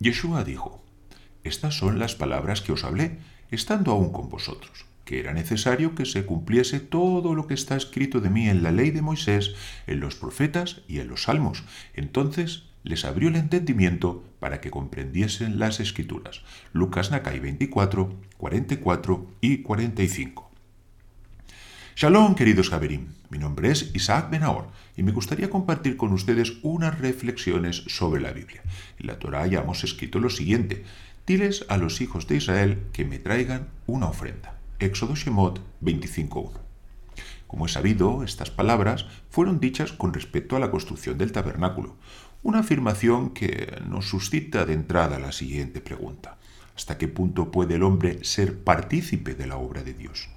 Yeshua dijo, Estas son las palabras que os hablé, estando aún con vosotros, que era necesario que se cumpliese todo lo que está escrito de mí en la ley de Moisés, en los profetas y en los salmos. Entonces les abrió el entendimiento para que comprendiesen las escrituras. Lucas Nakai 24, 44 y 45. Shalom, queridos Javerim. Mi nombre es Isaac Benahor y me gustaría compartir con ustedes unas reflexiones sobre la Biblia. En la Torah ya hemos escrito lo siguiente: Diles a los hijos de Israel que me traigan una ofrenda. Éxodo Shemot 25.1. Como he sabido, estas palabras fueron dichas con respecto a la construcción del tabernáculo, una afirmación que nos suscita de entrada la siguiente pregunta. ¿Hasta qué punto puede el hombre ser partícipe de la obra de Dios?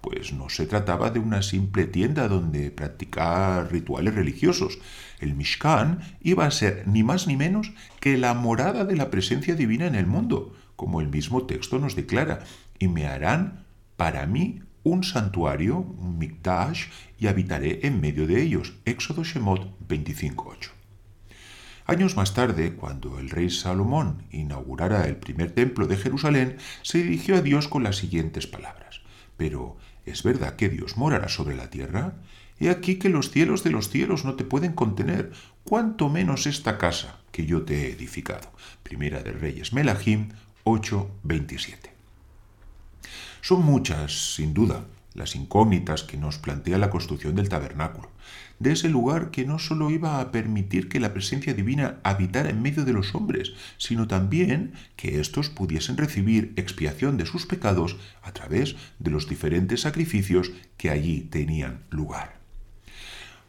Pues no se trataba de una simple tienda donde practicar rituales religiosos. El Mishkan iba a ser ni más ni menos que la morada de la presencia divina en el mundo, como el mismo texto nos declara, y me harán para mí un santuario, un mikdash, y habitaré en medio de ellos. Éxodo Shemot 25.8. Años más tarde, cuando el rey Salomón inaugurara el primer templo de Jerusalén, se dirigió a Dios con las siguientes palabras. Pero, ¿es verdad que Dios morará sobre la tierra? He aquí que los cielos de los cielos no te pueden contener, cuanto menos esta casa que yo te he edificado. Primera de Reyes Melahim 8:27. Son muchas, sin duda, las incógnitas que nos plantea la construcción del tabernáculo, de ese lugar que no sólo iba a permitir que la presencia divina habitara en medio de los hombres, sino también que éstos pudiesen recibir expiación de sus pecados a través de los diferentes sacrificios que allí tenían lugar.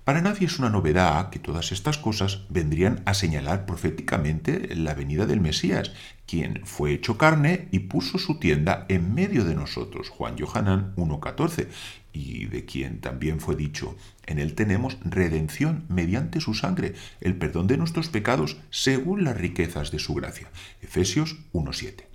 Para nadie es una novedad que todas estas cosas vendrían a señalar proféticamente la venida del Mesías, quien fue hecho carne y puso su tienda en medio de nosotros, Juan Johanán 1.14, y de quien también fue dicho, en él tenemos redención mediante su sangre, el perdón de nuestros pecados según las riquezas de su gracia, Efesios 1.7.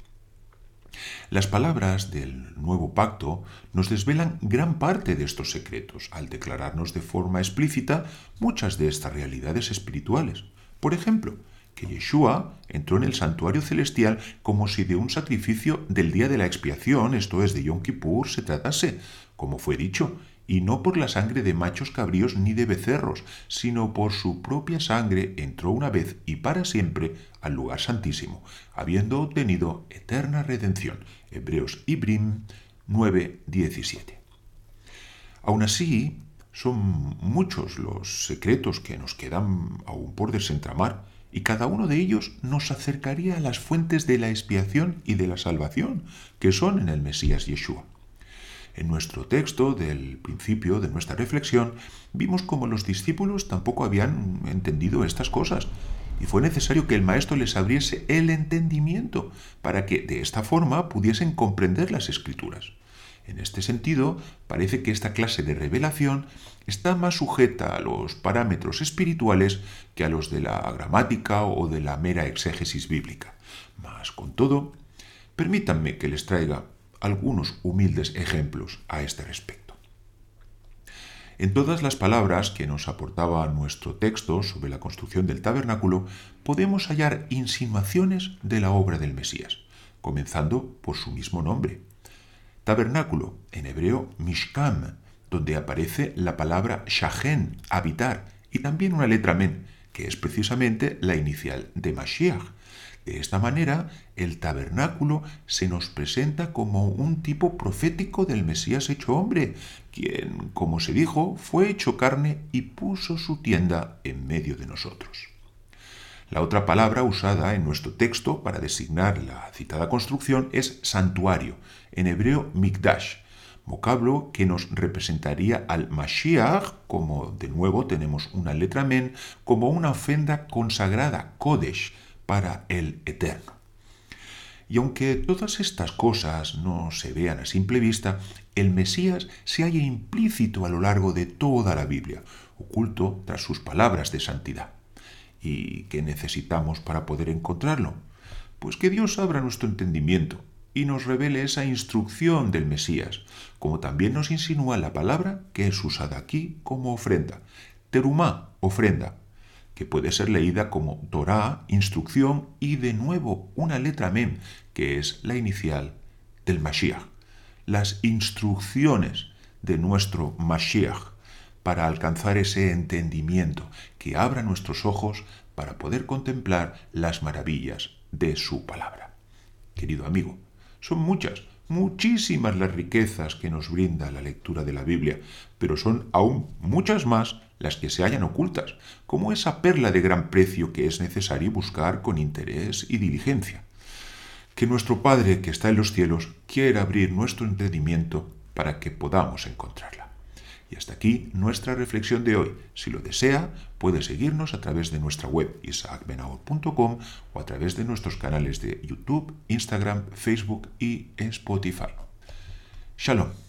Las palabras del nuevo pacto nos desvelan gran parte de estos secretos al declararnos de forma explícita muchas de estas realidades espirituales. Por ejemplo, que Yeshua entró en el santuario celestial como si de un sacrificio del día de la expiación, esto es de Yom Kippur, se tratase, como fue dicho, y no por la sangre de machos cabríos ni de becerros, sino por su propia sangre entró una vez y para siempre al lugar santísimo, habiendo obtenido eterna redención. Hebreos Ibrim 9:17. Aún así, son muchos los secretos que nos quedan aún por desentramar, y cada uno de ellos nos acercaría a las fuentes de la expiación y de la salvación, que son en el Mesías Yeshua. En nuestro texto del principio de nuestra reflexión vimos cómo los discípulos tampoco habían entendido estas cosas y fue necesario que el maestro les abriese el entendimiento para que de esta forma pudiesen comprender las escrituras. En este sentido, parece que esta clase de revelación está más sujeta a los parámetros espirituales que a los de la gramática o de la mera exégesis bíblica. Mas, con todo, permítanme que les traiga algunos humildes ejemplos a este respecto. En todas las palabras que nos aportaba nuestro texto sobre la construcción del tabernáculo podemos hallar insinuaciones de la obra del Mesías, comenzando por su mismo nombre. Tabernáculo, en hebreo Mishkam, donde aparece la palabra Shahen, habitar, y también una letra Men, que es precisamente la inicial de Mashiach, de esta manera, el tabernáculo se nos presenta como un tipo profético del Mesías hecho hombre, quien, como se dijo, fue hecho carne y puso su tienda en medio de nosotros. La otra palabra usada en nuestro texto para designar la citada construcción es santuario, en hebreo mikdash, vocablo que nos representaría al Mashiach, como de nuevo tenemos una letra men, como una ofrenda consagrada, Kodesh, para el Eterno. Y aunque todas estas cosas no se vean a simple vista, el Mesías se halla implícito a lo largo de toda la Biblia, oculto tras sus palabras de santidad. ¿Y qué necesitamos para poder encontrarlo? Pues que Dios abra nuestro entendimiento y nos revele esa instrucción del Mesías, como también nos insinúa la palabra que es usada aquí como ofrenda. Terumá, ofrenda. Que puede ser leída como Torah, instrucción y de nuevo una letra Mem, que es la inicial del Mashiach. Las instrucciones de nuestro Mashiach para alcanzar ese entendimiento que abra nuestros ojos para poder contemplar las maravillas de su palabra. Querido amigo, son muchas, muchísimas las riquezas que nos brinda la lectura de la Biblia, pero son aún muchas más las que se hallan ocultas, como esa perla de gran precio que es necesario buscar con interés y diligencia. Que nuestro Padre que está en los cielos quiera abrir nuestro entendimiento para que podamos encontrarla. Y hasta aquí nuestra reflexión de hoy. Si lo desea, puede seguirnos a través de nuestra web isaacbenahor.com o a través de nuestros canales de YouTube, Instagram, Facebook y Spotify. Shalom.